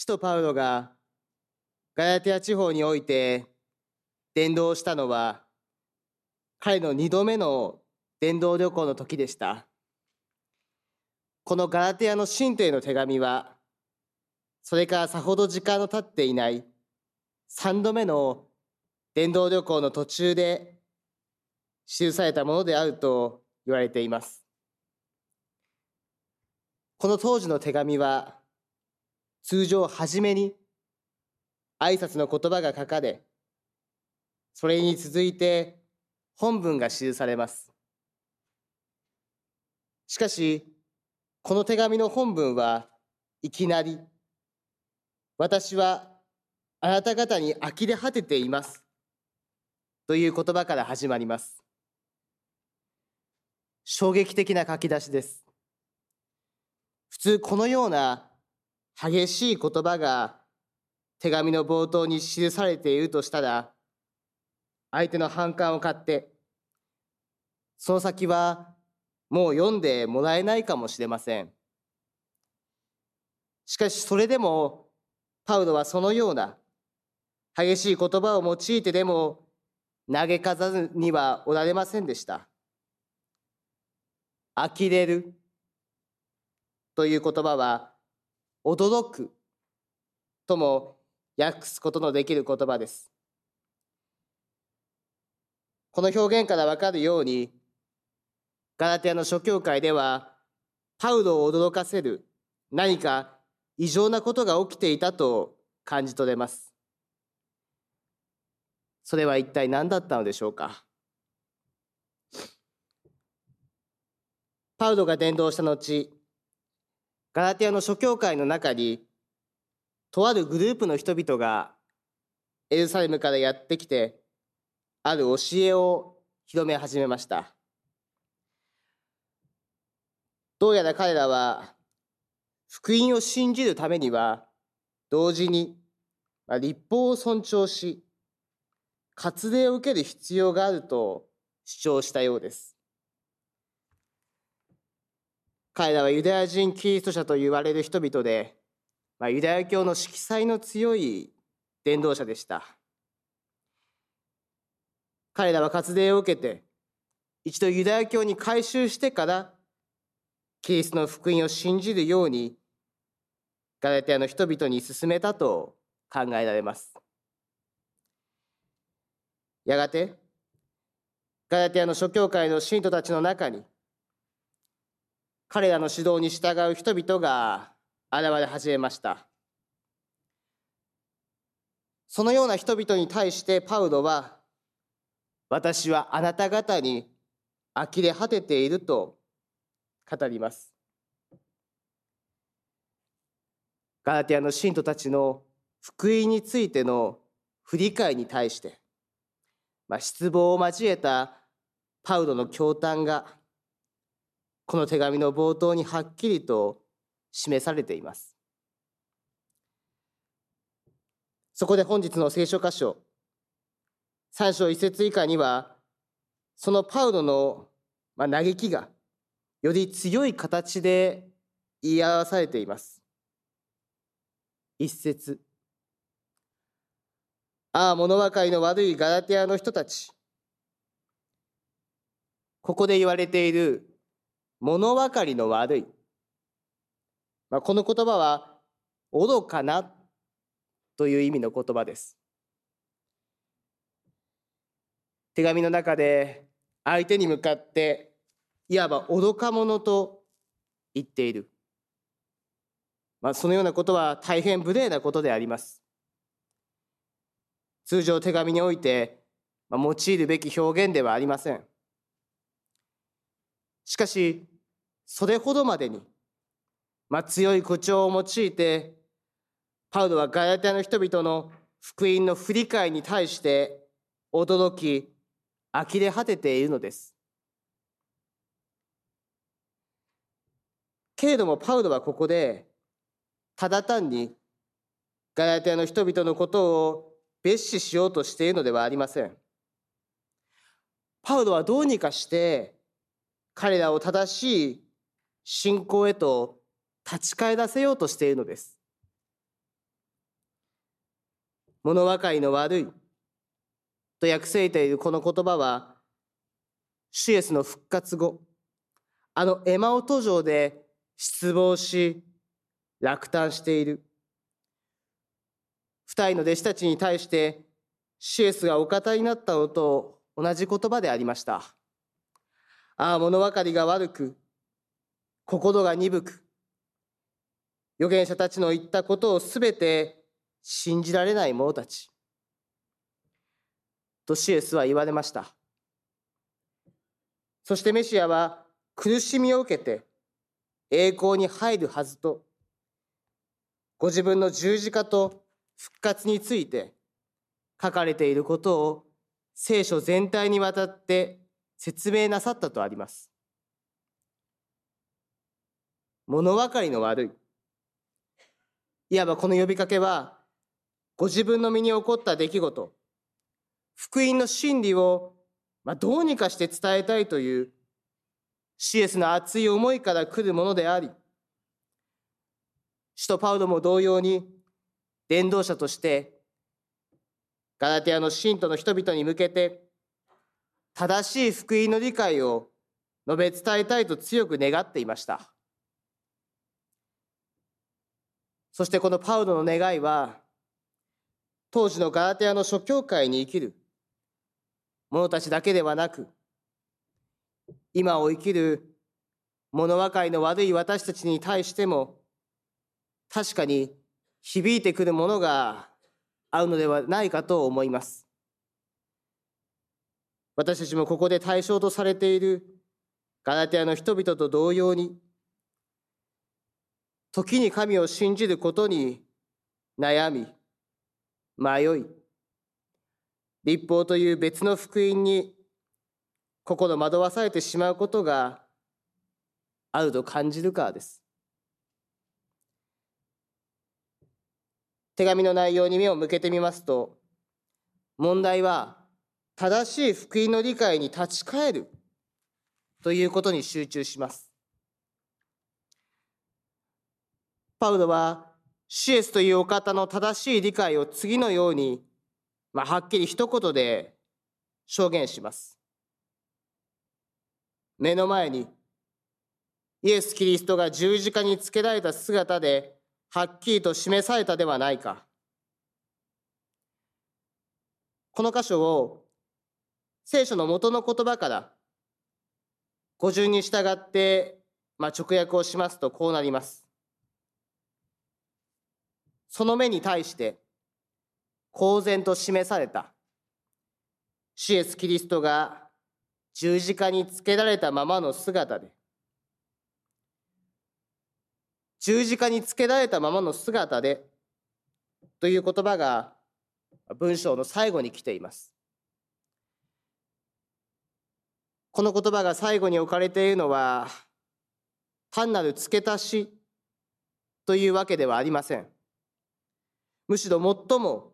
使徒パウロがガラティア地方において伝道したのは彼の二度目の伝道旅行の時でした。このガラティアの信徒への手紙はそれからさほど時間の経っていない三度目の伝道旅行の途中で記されたものであると言われています。この当時の手紙は通常初めに挨拶の言葉が書かれそれに続いて本文が記されます。しかしこの手紙の本文はいきなり私はあなた方に呆れ果てていますという言葉から始まります。衝撃的な書き出しです。普通このような激しい言葉が手紙の冒頭に記されているとしたら相手の反感を買ってその先はもう読んでもらえないかもしれません。しかしそれでもパウロはそのような激しい言葉を用いてでも嘆かざるにはおられませんでした。呆れるという言葉は驚くとも訳すことのできる言葉です。この表現からわかるように、ガラテヤの諸教会では、パウロを驚かせる何か異常なことが起きていたと感じ取れます。それは一体何だったのでしょうか。パウロが伝道した後、ガラテヤの諸教会の中にとあるグループの人々がエルサレムからやってきてある教えを広め始めました。どうやら彼らは福音を信じるためには同時に立法を尊重し割礼を受ける必要があると主張したようです。彼らはユダヤ人キリスト者と言われる人々で、まあ、ユダヤ教の色彩の強い伝道者でした。彼らは活礼を受けて、一度ユダヤ教に改宗してから、キリストの福音を信じるように、ガラテヤの人々に進めたと考えられます。やがて、ガラテヤの諸教会の信徒たちの中に、彼らの指導に従う人々が現れ始めました。そのような人々に対してパウロは私はあなた方に呆れ果てていると語ります。ガラテヤの信徒たちの福音についての振り返りに対して、まあ、失望を交えたパウロの驚嘆がこの手紙の冒頭にはっきりと示されています。そこで本日の聖書箇所、3章1節以下には、そのパウロの嘆きがより強い形で言い表されています。一節ああ、物分かりの悪いガラテアの人たち。ここで言われている物分かりの悪い。まあ、この言葉は愚かなという意味の言葉です。手紙の中で相手に向かっていわば愚か者と言っている。まあ、そのようなことは大変無礼なことであります。通常手紙において、まあ、用いるべき表現ではありません。しかし、それほどまでに、まあ、強い口調を用いて、パウロはガラテヤの人々の福音の振り返りに対して驚き、呆れ果てているのです。けれどもパウロはここで、ただ単にガラテヤの人々のことを蔑視しようとしているのではありません。パウロはどうにかして彼らを正しい信仰へと立ち返らせようとしているのです。物分かりの悪いと訳せれているこの言葉は、シエスの復活後、あのエマオ途上で失望し、落胆している。二人の弟子たちに対して、シエスがお方になったのと同じ言葉でありました。ああ、物分かりが悪く、心が鈍く、預言者たちの言ったことをすべて信じられない者たち。とシエスは言われました。そしてメシアは苦しみを受けて栄光に入るはずと、ご自分の十字架と復活について書かれていることを聖書全体にわたって説明なさったとあります。物分かりの悪い。いわばこの呼びかけは、ご自分の身に起こった出来事、福音の真理を、まあ、どうにかして伝えたいというシエスの熱い思いから来るものであり、使徒パウロも同様に、伝道者として、ガラテアの信徒の人々に向けて、正しい福音の理解を述べ伝えたいと強く願っていました。そしてこのパウロの願いは、当時のガラテアの諸教会に生きる者たちだけではなく、今を生きる物分かりの悪い私たちに対しても、確かに響いてくるものがあるのではないかと思います。私たちもここで対象とされているガラテアの人々と同様に、時に神を信じることに悩み、迷い、立法という別の福音に心惑わされてしまうことがあると感じるからです。手紙の内容に目を向けてみますと、問題は正しい福音の理解に立ち返るということに集中します。パウロはシエスというお方の正しい理解を次のように、まあ、はっきり一言で証言します。目の前にイエス・キリストが十字架につけられた姿ではっきりと示されたではないか。この箇所を聖書の元の言葉から語順に従って、まあ、直訳をしますとこうなります。その目に対して公然と示されたシエス・キリストが十字架につけられたままの姿で十字架につけられたままの姿でという言葉が文章の最後に来ています。この言葉が最後に置かれているのは単なる付け足しというわけではありません。むしろ最も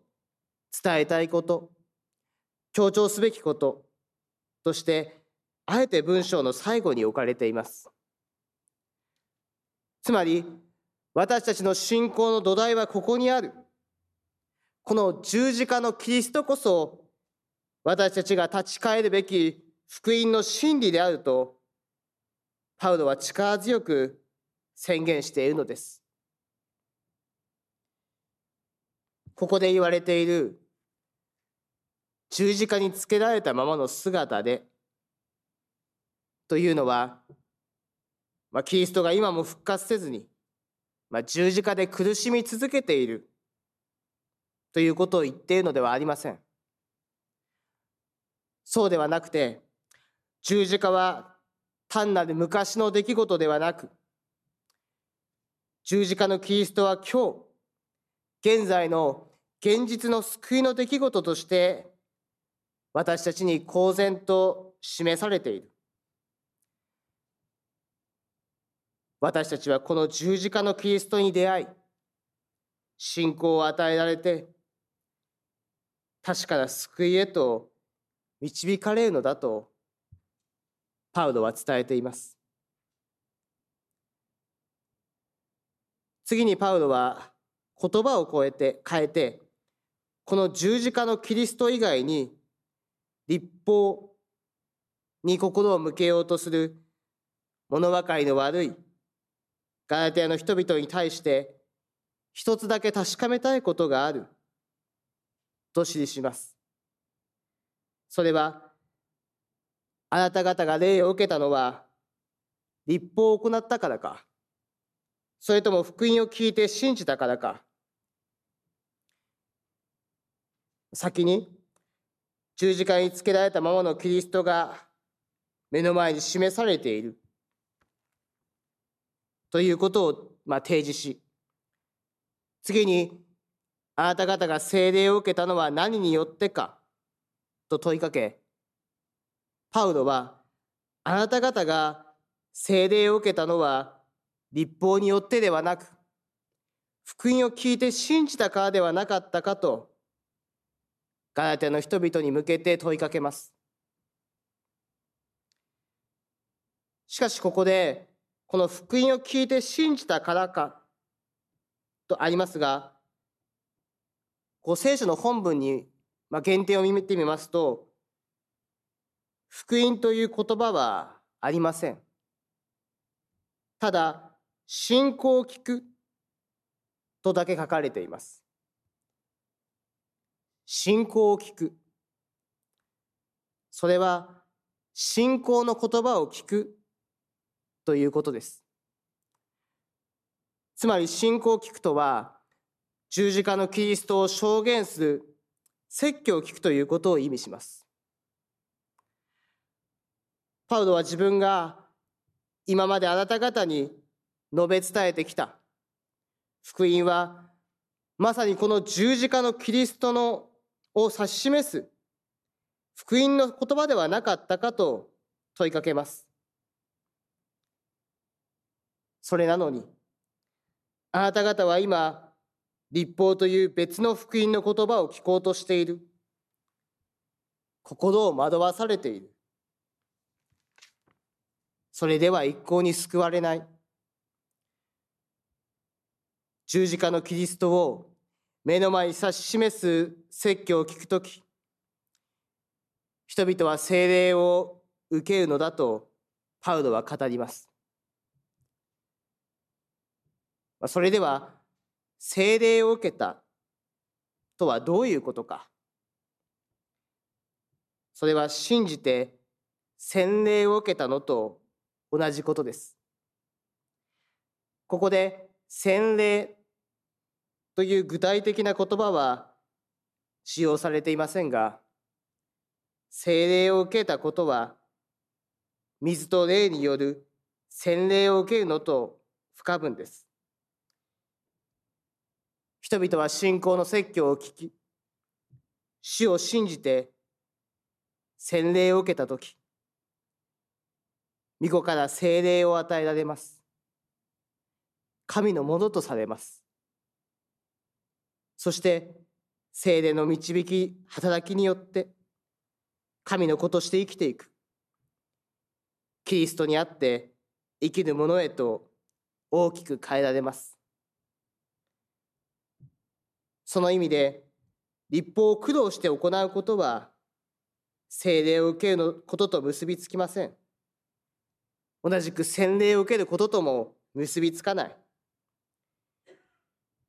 伝えたいこと、強調すべきこととして、あえて文章の最後に置かれています。つまり、私たちの信仰の土台はここにある。この十字架のキリストこそ、私たちが立ち返るべき福音の真理であると、パウロは力強く宣言しているのです。ここで言われている十字架につけられたままの姿でというのは、まあ、キリストが今も復活せずに、まあ、十字架で苦しみ続けているということを言っているのではありません。そうではなくて、十字架は単なる昔の出来事ではなく、十字架のキリストは今日、現在の現実の救いの出来事として私たちに公然と示されている。私たちはこの十字架のキリストに出会い、信仰を与えられて、確かな救いへと導かれるのだと、パウロは伝えています。次にパウロは言葉を超えて変えてこの十字架のキリスト以外に立法に心を向けようとする物分かりの悪いガラテヤの人々に対して一つだけ確かめたいことがあると記します。それはあなた方が霊を受けたのは立法を行ったからかそれとも福音を聞いて信じたからか先に十字架につけられたままのキリストが目の前に示されている。ということをま提示し次にあなた方が聖霊を受けたのは何によってかと問いかけパウロはあなた方が聖霊を受けたのは立法によってではなく福音を聞いて信じたからではなかったかとガラテの人々に向けて問いかけます。しかしここでこの福音を聞いて信じたからかとありますが、こう聖書の本文にまあ原点を見てみますと、福音という言葉はありません。ただ、信仰を聞くとだけ書かれています。信仰を聞く。それは信仰の言葉を聞くということです。つまり信仰を聞くとは十字架のキリストを証言する説教を聞くということを意味します。パウロは自分が今まであなた方に述べ伝えてきた福音はまさにこの十字架のキリストのを指し示す福音の言葉ではなかったかと問いかけます。それなのに、あなた方は今、立法という別の福音の言葉を聞こうとしている。心を惑わされている。それでは一向に救われない。十字架のキリストを目の前に指し示す説教を聞くとき、人々は精霊を受けるのだとパウロは語ります。それでは、精霊を受けたとはどういうことか。それは信じて洗礼を受けたのと同じことです。ここで洗礼という具体的な言葉は使用されていませんが、聖霊を受けたことは、水と霊による洗礼を受けるのと不可分です。人々は信仰の説教を聞き、主を信じて洗礼を受けたとき、御子から聖霊を与えられます。神のものとされます。そして聖霊の導き働きによって神の子として生きていく。キリストにあって生きる者へと大きく変えられます。その意味で立法を苦労して行うことは聖霊を受けることと結びつきません。同じく洗礼を受けることとも結びつかない。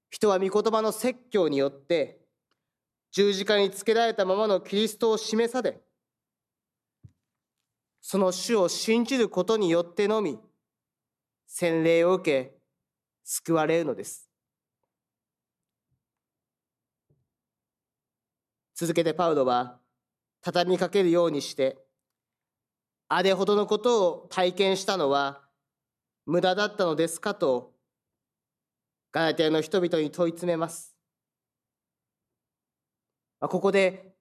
人は御言葉の説教によって十字架につけられたままのキリストを示されその主を信じることによってのみ洗礼を受け救われるのです。続けてパウロは畳みかけるようにしてあれほどのことを体験したのは無駄だったのですかとガラテヤの人々に問い詰めます。ここで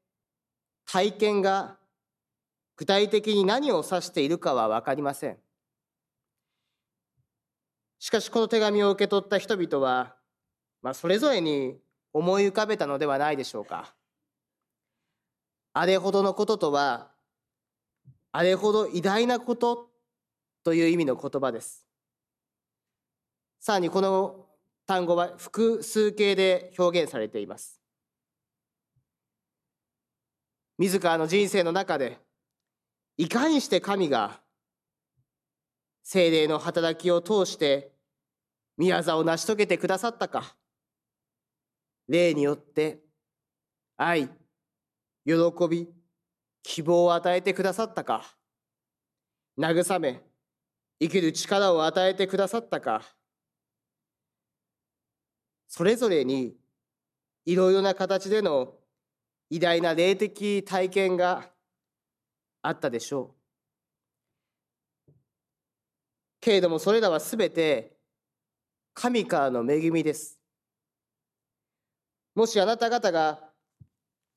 体験が具体的に何を指しているかは分かりません。しかしこの手紙を受け取った人々は、まあ、それぞれに思い浮かべたのではないでしょうか。あれほどのこととは、あれほど偉大なことという意味の言葉です。さらにこの単語は複数形で表現されています。自らの人生の中でいかにして神が精霊の働きを通して宮沢を成し遂げてくださったか霊によって愛喜び希望を与えてくださったか慰め生きる力を与えてくださったかそれぞれにいろいろな形での偉大な霊的体験があったでしょう。けれどもそれらはすべて神からの恵みです。もしあなた方が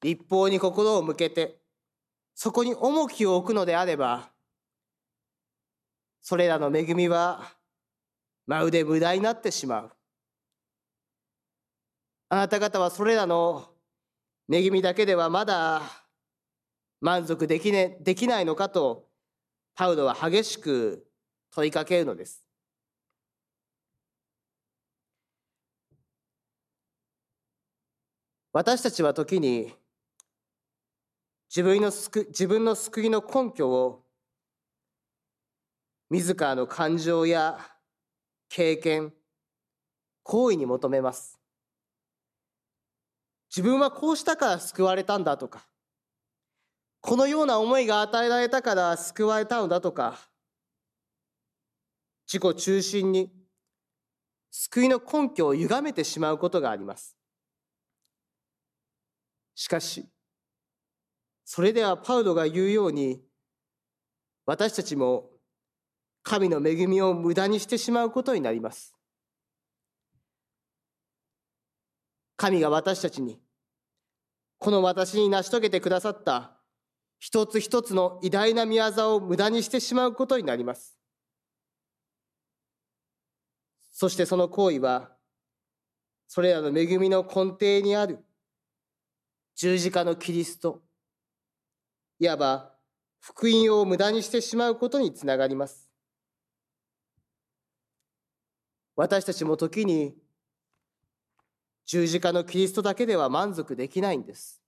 立法に心を向けてそこに重きを置くのであればそれらの恵みはまるで無駄になってしまう。あなた方はそれらの恵みだけではまだ満足でき,、ね、できないのかとパウロは激しく問いかけるのです。私たちは時に自分の救自分の救いの根拠を自らの感情や経験行為に求めます自分はこうしたから救われたんだとかこのような思いが与えられたから救われたのだとか自己中心に救いの根拠を歪めてしまうことがありますしかしそれではパウロが言うように私たちも神の恵みを無駄にしてしまうことになります。神が私たちに、この私に成し遂げてくださった一つ一つの偉大な御業を無駄にしてしまうことになります。そしてその行為は、それらの恵みの根底にある十字架のキリスト、いわば福音を無駄にしてしまうことにつながります。私たちも時に十字架のキリストだけでは満足できないんです。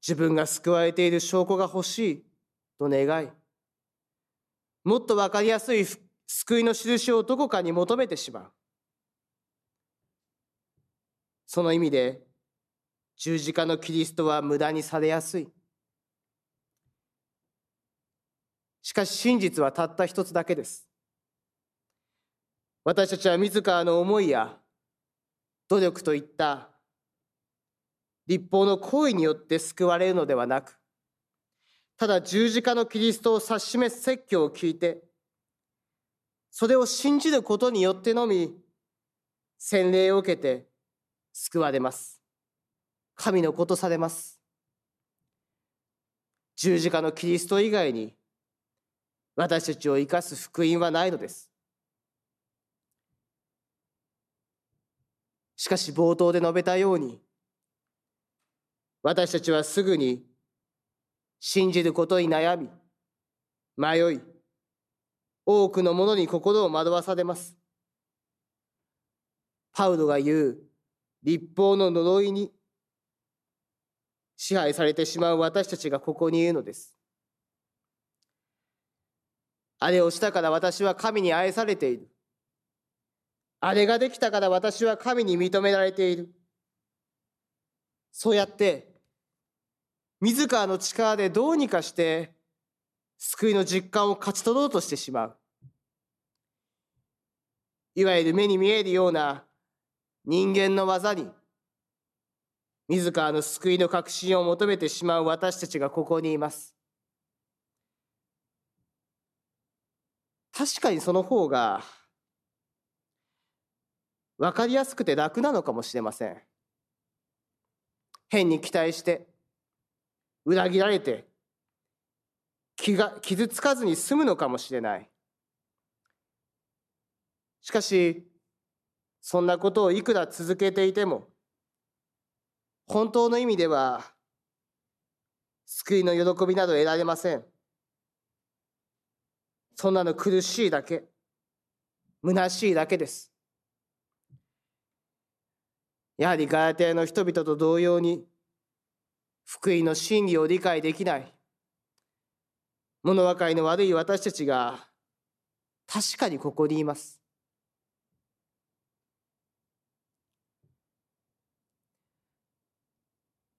自分が救われている証拠が欲しいと願い、もっとわかりやすい救いの印をどこかに求めてしまう。その意味で十字架のキリストは無駄にされやすい。しかし真実はたった一つだけです。私たちは自らの思いや努力といった立法の行為によって救われるのではなくただ十字架のキリストを指し示す説教を聞いてそれを信じることによってのみ洗礼を受けて救われます。神のことされます。十字架のキリスト以外に私たちを生かす福音はないのです。しかし冒頭で述べたように私たちはすぐに信じることに悩み迷い多くのものに心を惑わされます。パウロが言う立法の呪いに支配されてしまう私たちがここにいるのです。あれをしたから私は神に愛されている。あれができたから私は神に認められている。そうやって、自らの力でどうにかして救いの実感を勝ち取ろうとしてしまう。いわゆる目に見えるような人間の技に、自らの救いの確信を求めてしまう私たちがここにいます。確かにその方が分かりやすくて楽なのかもしれません。変に期待して裏切られて気が傷つかずに済むのかもしれない。しかしそんなことをいくら続けていても本当の意味では救いの喜びなど得られません。そんなの苦しいだけ虚しいだけです。やはりガラテヤの人々と同様に福音の真理を理解できない物分かりの悪い私たちが確かにここにいます。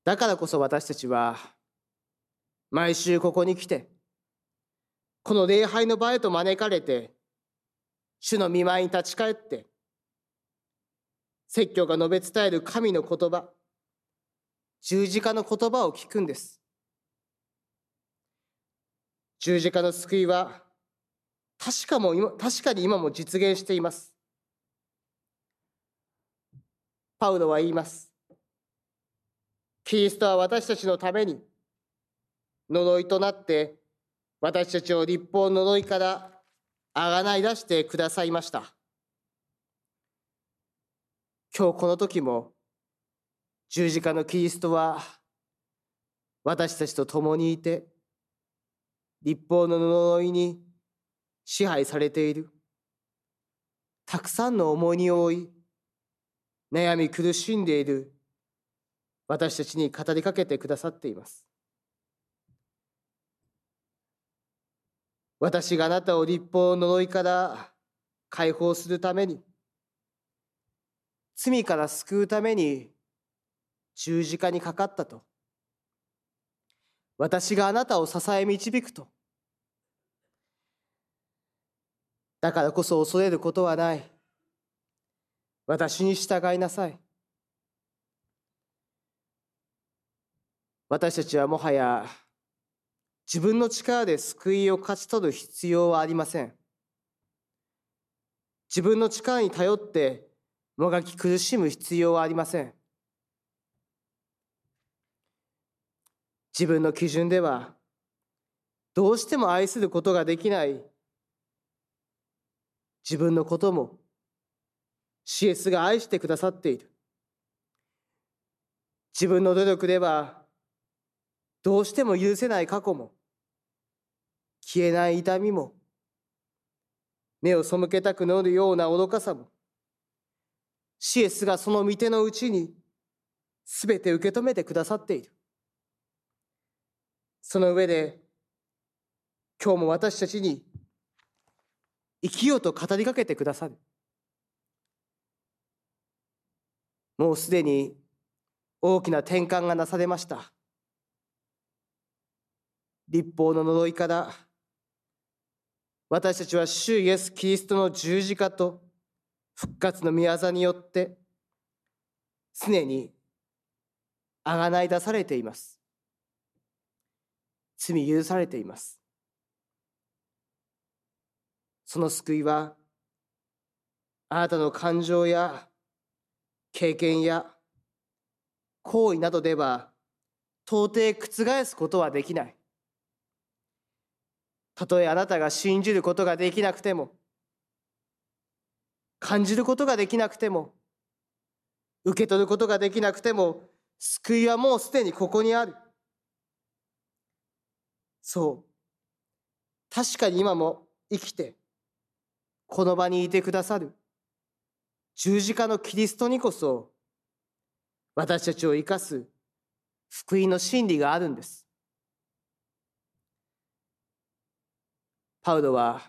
だからこそ私たちは毎週ここに来てこの礼拝の場へと招かれて主の見舞いに立ち返って説教が述べ伝える神の言葉。十字架の言葉を聞くんです。十字架の救いは確かも今確かに今も実現しています。パウロは言います。キリストは私たちのために呪いとなって私たちを立法呪いからあがない出してくださいました。今日この時も十字架のキリストは私たちと共にいて立法の呪いに支配されている。たくさんの重荷を負い悩み苦しんでいる私たちに語りかけてくださっています。私があなたを立法の呪いから解放するために罪から救うために十字架にかかったと。私があなたを支え導くと。だからこそ恐れることはない。私に従いなさい。私たちはもはや自分の力で救いを勝ち取る必要はありません。自分の力に頼ってもがき苦しむ必要はありません。自分の基準ではどうしても愛することができない自分のこともシエスが愛してくださっている。自分の努力ではどうしても許せない過去も消えない痛みも、目を背けたくなるような愚かさも、シエスがその御手のうちに全て受け止めてくださっている。その上で、今日も私たちに生きようと語りかけてくださる。もうすでに大きな転換がなされました。立法の呪いから私たちは主イエス・キリストの十字架と復活の御業によって常にあがない出されています。罪許されています。その救いはあなたの感情や経験や行為などでは到底覆すことはできない。たとえあなたが信じることができなくても感じることができなくても受け取ることができなくても救いはもうすでにここにある。そう。確かに今も生きてこの場にいてくださる十字架のキリストにこそ私たちを生かす福音の真理があるんです。パウロは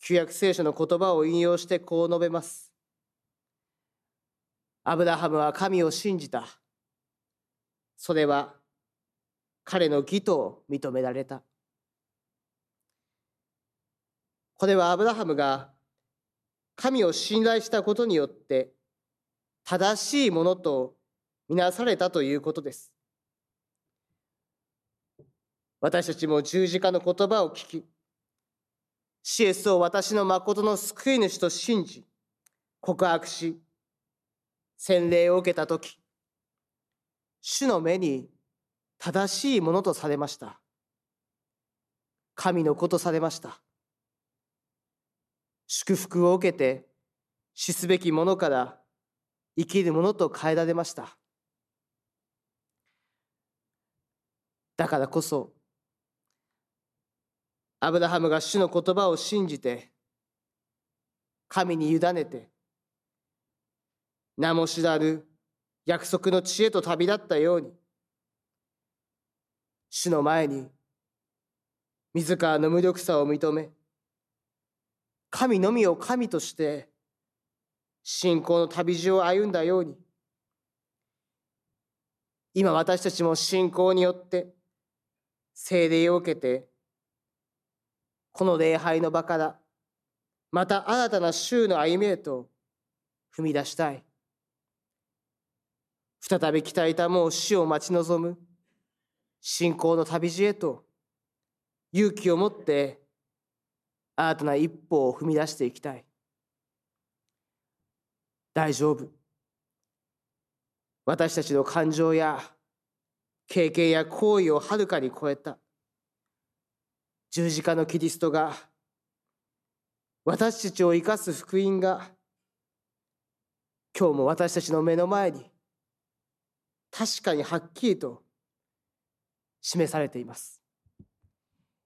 旧約聖書の言葉を引用してこう述べます。アブラハムは神を信じた。それは彼の義と認められた。これはアブラハムが神を信頼したことによって正しいものとみなされたということです。私たちも十字架の言葉を聞き、シエスを私の誠の救い主と信じ、告白し、洗礼を受けたとき、主の目に正しいものとされました。神の子とされました。祝福を受けて、死すべきものから生きるものと変えられました。だからこそ、アブラハムが主の言葉を信じて、神に委ねて、名も知らぬ約束の地へと旅立ったように、主の前に自らの無力さを認め神のみを神として信仰の旅路を歩んだように今私たちも信仰によって聖霊を受けてこの礼拝の場からまた新たな週の歩みへと踏み出したい。再び鍛えたもう死を待ち望む信仰の旅路へと勇気を持って新たな一歩を踏み出していきたい。大丈夫。私たちの感情や経験や行為をはるかに超えた。十字架のキリストが私たちを生かす福音が今日も私たちの目の前に確かにはっきりと示されています。